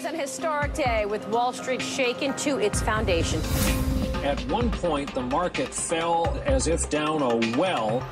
was an historic day with Wall Street shaken to its foundation. At one point, the market fell as if down a well.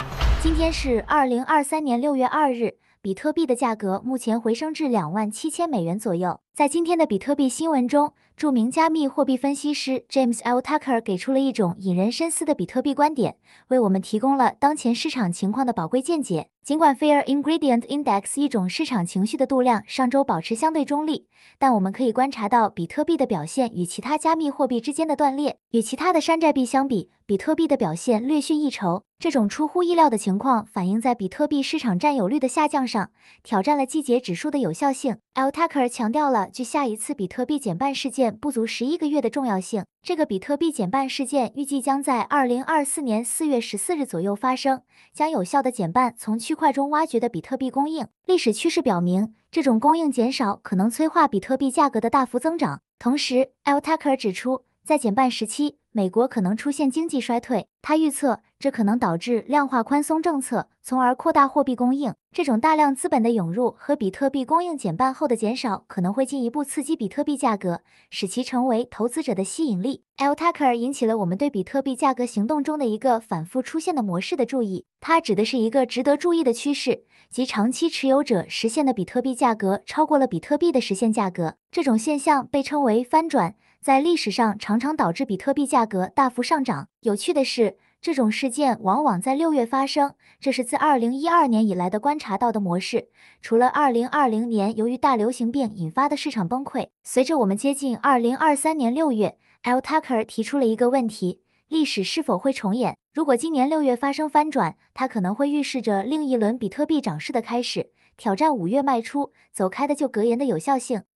今天是二零二三年六月二日， 比特币的价格目前回升至两万七千美元左右。在今天的比特币新闻中，著名加密货币分析师 James L. Tucker 给出了一种引人深思的比特币观点，为我们提供了当前市场情况的宝贵见解。尽管 Fear Ingredient Index 一种市场情绪的度量上周保持相对中立，但我们可以观察到比特币的表现与其他加密货币之间的断裂。与其他的山寨币相比，比特币的表现略逊一筹。这种出乎意料的情况反映在比特币市场占有率的下降上，挑战了季节指数的有效性。Al Tucker 强调了。距下一次比特币减半事件不足十一个月的重要性。这个比特币减半事件预计将在二零二四年四月十四日左右发生，将有效的减半从区块中挖掘的比特币供应。历史趋势表明，这种供应减少可能催化比特币价格的大幅增长。同时，Al Tucker 指出，在减半时期，美国可能出现经济衰退。他预测。这可能导致量化宽松政策，从而扩大货币供应。这种大量资本的涌入和比特币供应减半后的减少，可能会进一步刺激比特币价格，使其成为投资者的吸引力。L Tucker 引起了我们对比特币价格行动中的一个反复出现的模式的注意。它指的是一个值得注意的趋势，即长期持有者实现的比特币价格超过了比特币的实现价格。这种现象被称为翻转，在历史上常常导致比特币价格大幅上涨。有趣的是。这种事件往往在六月发生，这是自二零一二年以来的观察到的模式。除了二零二零年由于大流行病引发的市场崩溃，随着我们接近二零二三年六月，L Tucker 提出了一个问题：历史是否会重演？如果今年六月发生翻转，它可能会预示着另一轮比特币涨势的开始，挑战五月卖出走开的旧格言的有效性。